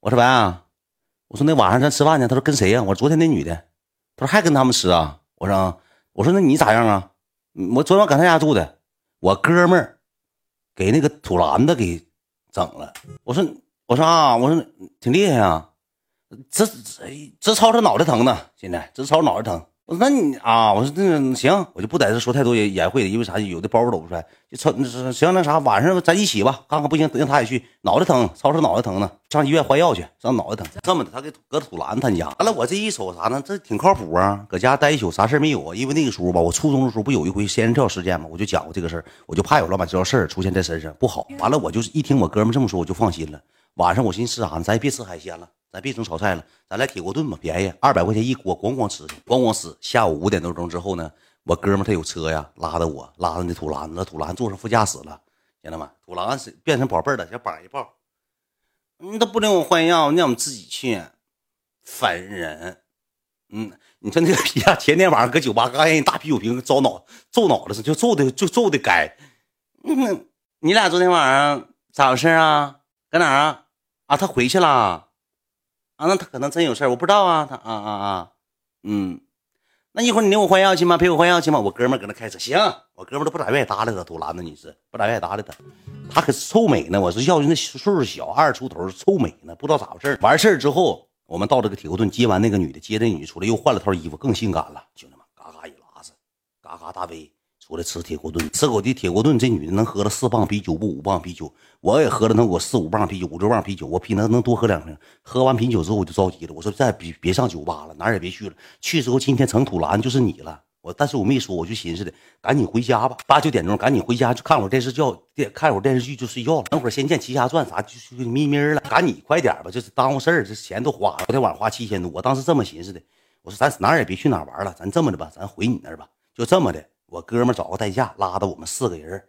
我说白啊，我说那晚上咱吃饭呢。他说跟谁呀？我说昨天那女的。他说还跟他们吃啊？我说我说那你咋样啊？我昨晚搁他家住的，我哥们儿给那个土篮子给整了。我说我说啊，我说挺厉害啊，直直直吵着脑袋疼呢，现在直超脑袋疼。那你啊，我说那行，我就不在这说太多言会的，因为啥？有的包搂不出来，就吵行那啥，晚上咱一起吧，看看不行，让他也去。脑袋疼，吵吵脑袋疼呢，上医院换药去，上脑袋疼。这么的，他给搁土兰他家。完了，我这一瞅啥呢？这挺靠谱啊，搁家待一宿，啥事没有啊？因为那个时候吧，我初中的时候不有一回仙人跳事件吗？我就讲过这个事儿，我就怕有乱七八糟事儿出现在身上不好。完了，我就一听我哥们这么说，我就放心了。晚上我寻思吃啥呢？咱也别吃海鲜了。咱别整炒菜了，咱来铁锅炖吧，便宜，二百块钱一锅，咣咣吃去，咣咣吃。下午五点多钟之后呢，我哥们他有车呀，拉着我，拉着那土兰子，土兰坐上副驾驶了，兄弟们，土兰是变成宝贝了，小膀一抱，你都不领我换药，你让我们自己去，烦人。嗯，你说那个皮呀，前天晚上搁酒吧刚让一大啤酒瓶招脑揍脑袋上，就揍的就揍的该。嗯，你俩昨天晚上咋回事啊？搁哪啊？啊，他回去了。啊，那他可能真有事我不知道啊。他啊啊啊，嗯，那一会儿你领我换药去吗？陪我换药去吗？我哥们搁那开车，行，我哥们都不咋愿意搭理他，杜兰子女士不咋愿意搭理他，他可臭美呢。我说要那岁数小，二十出头，臭美呢，不知道咋回事完事儿之后，我们到这个铁锅炖接完那个女的，接那女的出来，又换了套衣服，更性感了，兄弟们，嘎嘎一拉子，嘎嘎大杯。出来吃铁锅炖，吃口的铁锅炖，这女的能喝了四磅啤酒不五磅啤酒，我也喝了能我四五磅啤酒五六磅啤酒，我比她能多喝两瓶。喝完啤酒之后我就着急了，我说再别别上酒吧了，哪儿也别去了。去之后今天成土兰就是你了，我但是我没说，我就寻思的赶紧回家吧，八九点钟赶紧回家就看会电视剧，电看会电视剧就睡觉了。等会儿《仙剑奇侠传》啥就就咪咪了，赶紧快点吧，就是耽误事儿，这钱都花了。昨天晚上花七千多，我当时这么寻思的，我说咱哪儿也别去哪儿玩了，咱这么的吧，咱回你那儿吧，就这么的。我哥们找个代驾，拉着我们四个人，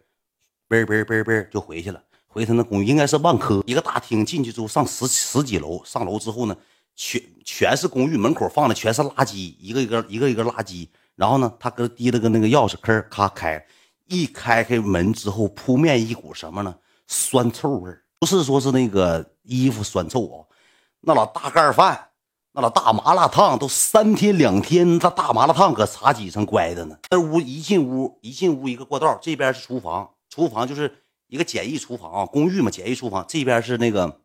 嘣嘣嘣嘣就回去了。回他那公寓应该是万科一个大厅，进去之后上十十几楼，上楼之后呢，全全是公寓，门口放的全是垃圾，一个一个一个一个垃圾。然后呢，他搁提了个那个钥匙，吭咔开，一开开门之后，扑面一股什么呢？酸臭味不是说是那个衣服酸臭啊，那老大盖饭。那老大麻辣烫都三天两天，那大麻辣烫搁茶几上乖着呢。那屋一进屋，一进屋一个过道，这边是厨房，厨房就是一个简易厨房啊，公寓嘛，简易厨房。这边是那个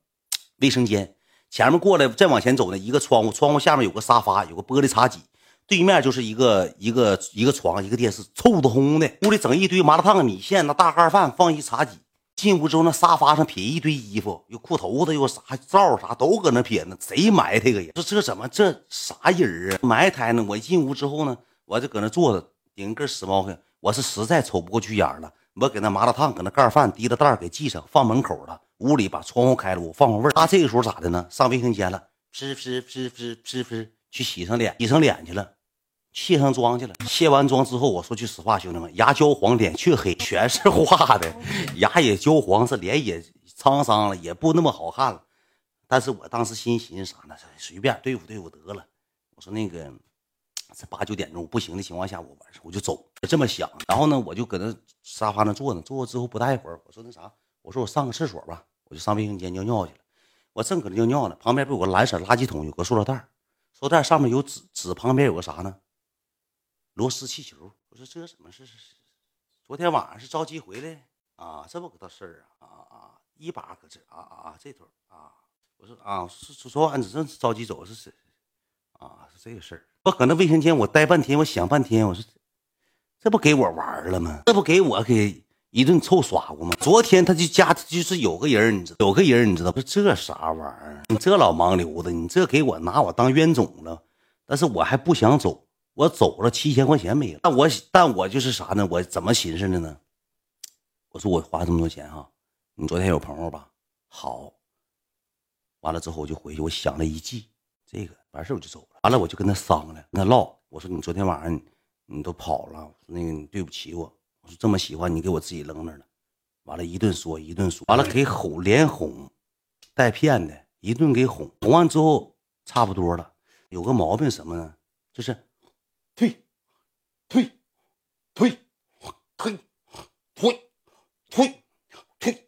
卫生间，前面过来再往前走呢，一个窗户，窗户下面有个沙发，有个玻璃茶几，对面就是一个一个一个床，一个电视，臭烘烘的。屋里整一堆麻辣烫、米线，那大盖饭放一茶几。进屋之后，那沙发上撇一堆衣服，有裤头子，有啥罩啥都搁那撇呢，贼埋汰个人！说这怎么这啥人啊？埋汰呢！我一进屋之后呢，我就搁那坐着，顶根死猫根，我是实在瞅不过去眼了，我给那麻辣烫搁那盖饭提了袋给系上，放门口了。屋里把窗户开了，我放放味儿。他这个时候咋的呢？上卫生间了，噗噗噗噗噗噗，去洗上脸，洗上脸去了。卸上妆去了，卸完妆之后，我说句实话，兄弟们，牙焦黄，脸却黑，全是化的，牙也焦黄，是脸也沧桑了，也不那么好看了。但是我当时心寻思啥呢？随便对付对付得了。我说那个，这八九点钟不行的情况下，我晚上我就走，这么想。然后呢，我就搁那沙发那坐呢，坐之后不大一会儿，我说那啥，我说我上个厕所吧，我就上卫生间尿尿去了。我正搁那尿尿呢，旁边不有个蓝色垃圾桶，有个塑料袋，塑料袋上面有纸，纸旁边有个啥呢？螺丝气球，我说这怎么是？昨天晚上是着急回来啊，这么个大事儿啊啊啊！一把搁这啊啊这头啊，我说啊，是昨晚真是着急走是是啊，是这个事儿。我搁那卫生间我待半天，我想半天，我说这不给我玩了吗？这不给我给一顿臭耍过吗？昨天他就家就是有个人，你知道有个人你知道不？这啥玩意儿？你这老盲流子，你这给我拿我当冤种了？但是我还不想走。我走了七千块钱没了，但我但我就是啥呢？我怎么寻思的呢？我说我花这么多钱哈，你昨天有朋友吧？好，完了之后我就回去，我想了一计，这个完事我就走了。完了我就跟他商量，跟他唠，我说你昨天晚上你都跑了，那个你对不起我。我说这么喜欢你，给我自己扔那了。完了，一顿说一顿说，完了给哄连哄带骗的，一顿给哄哄完之后差不多了。有个毛病什么呢？就是。退，退，退，退，退，退，退，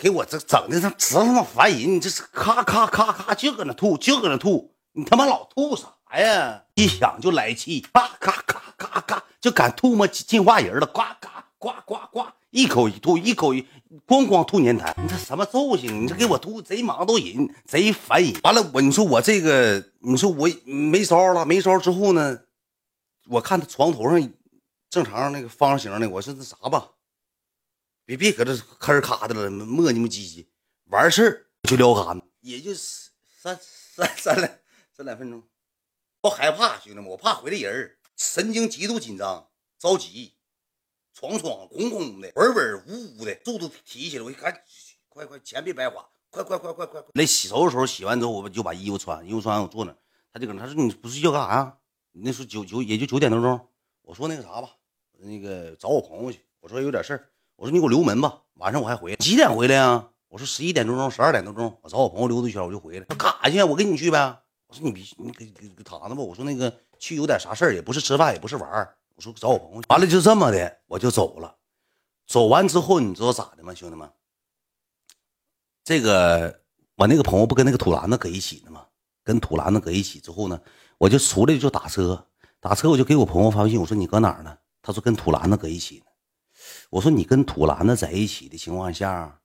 给我这整的，他直他妈烦人！你这是咔咔咔咔就搁那吐，就搁那吐，你他妈老吐啥呀？一想就来气，咔咔咔咔咔就敢吐沫进化人了，呱呱呱呱呱，一口一吐，一口一咣咣吐粘痰。你这什么揍性？你这给我吐贼忙都人，贼烦人。完了，我你说我这个，你说我没招了，没招之后呢？我看他床头上正常那个方形的，我说那啥吧。别别搁这吭咔的了，磨叽磨唧唧，完事儿就撩干，也就三三三两三两分钟。我害怕兄弟们，我怕回来人神经极度紧张，着急，闯闯轰轰的，稳稳呜呜的，速度提起来，我一看，快快钱别白花，快快快快快！那洗头的时候洗完之后，我就把衣服穿，衣服穿完我坐那，他就搁那，他说你不睡觉干啥呀？那时候九九也就九点多钟，我说那个啥吧，那个找我朋友去，我说有点事。我说你给我留门吧，晚上我还回来。几点回来呀？我说十一点多钟，十二点多钟，我找我朋友溜达一圈，我就回来。他干啥去？我跟你去呗。我说你别，你给给躺着吧。我说那个去有点啥事儿，也不是吃饭，也不是玩儿。我说找我朋友去。完了就这么的，我就走了。走完之后，你知道咋的吗，兄弟们？这个我那个朋友不跟那个土篮子搁一起呢吗？跟土篮子搁一起之后呢，我就出来就打车，打车我就给我朋友发微信，我说你搁哪儿呢？他说跟土兰子搁一起呢。我说你跟土兰子在一起的情况下，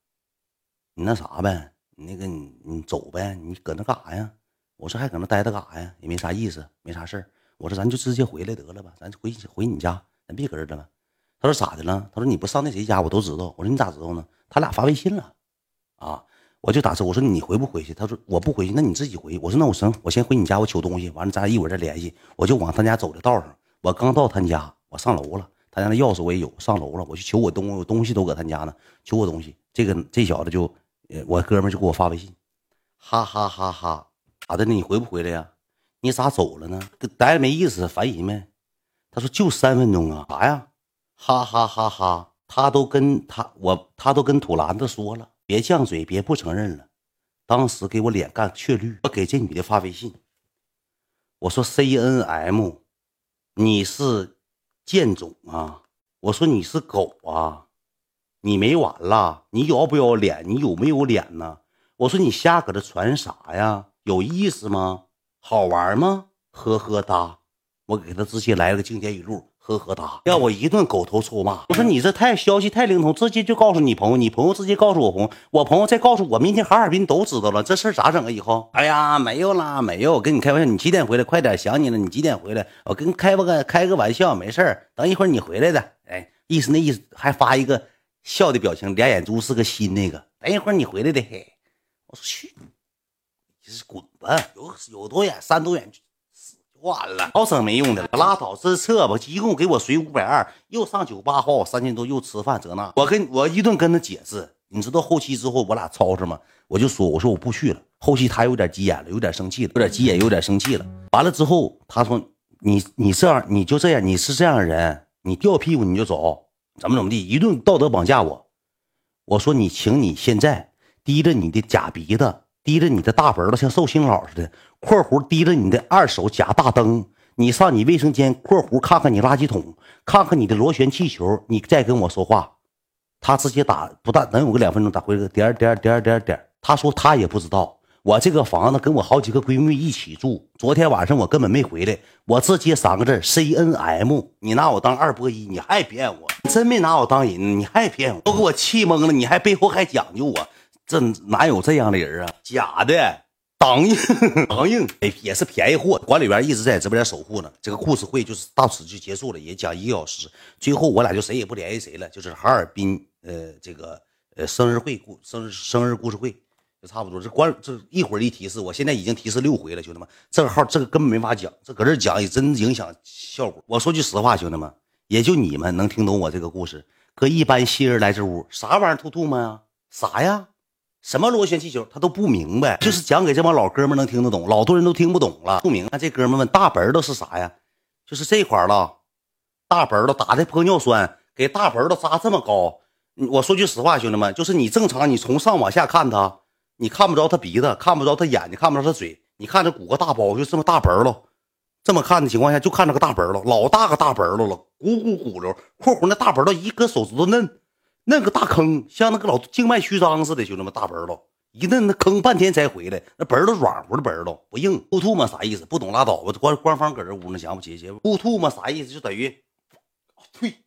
你那啥呗，你那个你你走呗，你搁那干啥呀？我说还搁那待着干啥呀？也没啥意思，没啥事。我说咱就直接回来得了吧，咱回回你家，咱别搁这了。他说咋的了？他说你不上那谁家，我都知道。我说你咋知道呢？他俩发微信了，啊，我就打车。我说你回不回去？他说我不回去，那你自己回去。我说那我行，我先回你家，我取东西，完了咱俩一会儿再联系。我就往他家走的道上，我刚到他家，我上楼了。他家那钥匙我也有，上楼了，我去取我东，我东西都搁他家呢，取我东西。这个这小子就，我哥们就给我发微信，哈哈哈哈，咋的呢？你回不回来呀？你咋走了呢？待着没意思，烦人没？他说就三分钟啊，啥呀？哈哈哈哈，他都跟他我，他都跟土篮子说了，别犟嘴，别不承认了。当时给我脸干雀绿，我给这女的发微信，我说 C N M，你是。贱种啊！我说你是狗啊！你没完了！你要不要脸？你有没有脸呢？我说你瞎搁这传啥呀？有意思吗？好玩吗？呵呵哒！我给他直接来了个经典语录。呵呵哒，让我一顿狗头臭骂。我说你这太消息太灵通，直接就告诉你朋友，你朋友直接告诉我朋，我朋友再告诉我，明天哈尔滨都知道了，这事咋整啊？以后，哎呀，没有啦，没有，跟你开玩笑，你几点回来？快点，想你了，你几点回来？我跟开个开个玩笑，没事等一会儿你回来的，哎，意思那意思，还发一个笑的表情，俩眼珠是个心那个，等一会儿你回来的，嘿，我说去，你是滚吧，有有多远，三多远。完了，老整没用的，拉倒，这撤吧。一共给我随五百二，又上酒吧花我三千多，又吃饭这那。我跟我一顿跟他解释，你知道后期之后我俩吵吵吗？我就说，我说我不去了。后期他有点急眼了，有点生气了，有点急眼，有点生气了。完了之后，他说你你这样你就这样，你是这样人，你掉屁股你就走，怎么怎么地，一顿道德绑架我。我说你，请你现在低着你的假鼻子。提着你的大本子像寿星佬似的，括弧提着你的二手假大灯，你上你卫生间括弧看看你垃圾桶，看看你的螺旋气球，你再跟我说话。他直接打不但能有个两分钟，打回个点点点点点。他说他也不知道，我这个房子跟我好几个闺蜜一起住，昨天晚上我根本没回来，我直接三个字 C N M，你拿我当二波一，你还骗我？真没拿我当人，你还骗我？都给我气懵了，你还背后还讲究我？这哪有这样的人啊？假的，当硬当硬，哎，也是便宜货。管理员一直在直播间守护呢。这个故事会就是到此就结束了，也讲一个小时。最后我俩就谁也不联系谁了，就是哈尔滨呃这个呃生日会故生日生日故事会就差不多。这关这一会儿一提示，我现在已经提示六回了，兄弟们，这个号这个根本没法讲，这搁这讲也真影响效果。我说句实话，兄弟们，也就你们能听懂我这个故事。搁一般新人来这屋，啥玩意儿吐吐沫呀？啥呀？什么螺旋气球，他都不明白，就是讲给这帮老哥们能听得懂，老多人都听不懂了。不明白，这哥们问大本子是啥呀？就是这块了，大本子打的玻尿酸，给大本子扎这么高。我说句实话，兄弟们，就是你正常，你从上往下看他，你看不着他鼻子，看不着他眼睛，看不着他嘴，你看这鼓个大包，就这么大本子，这么看的情况下，就看着个大本子，老大个大本子了，鼓鼓鼓溜，括弧那大本子一个手指头嫩。那个大坑像那个老静脉曲张似的，兄弟们大本儿一摁那坑半天才回来，那本儿都软乎的本儿不硬。呕吐嘛？啥意思？不懂拉倒吧。官官方搁这屋呢，想不起去。呕吐嘛？啥意思？就等于退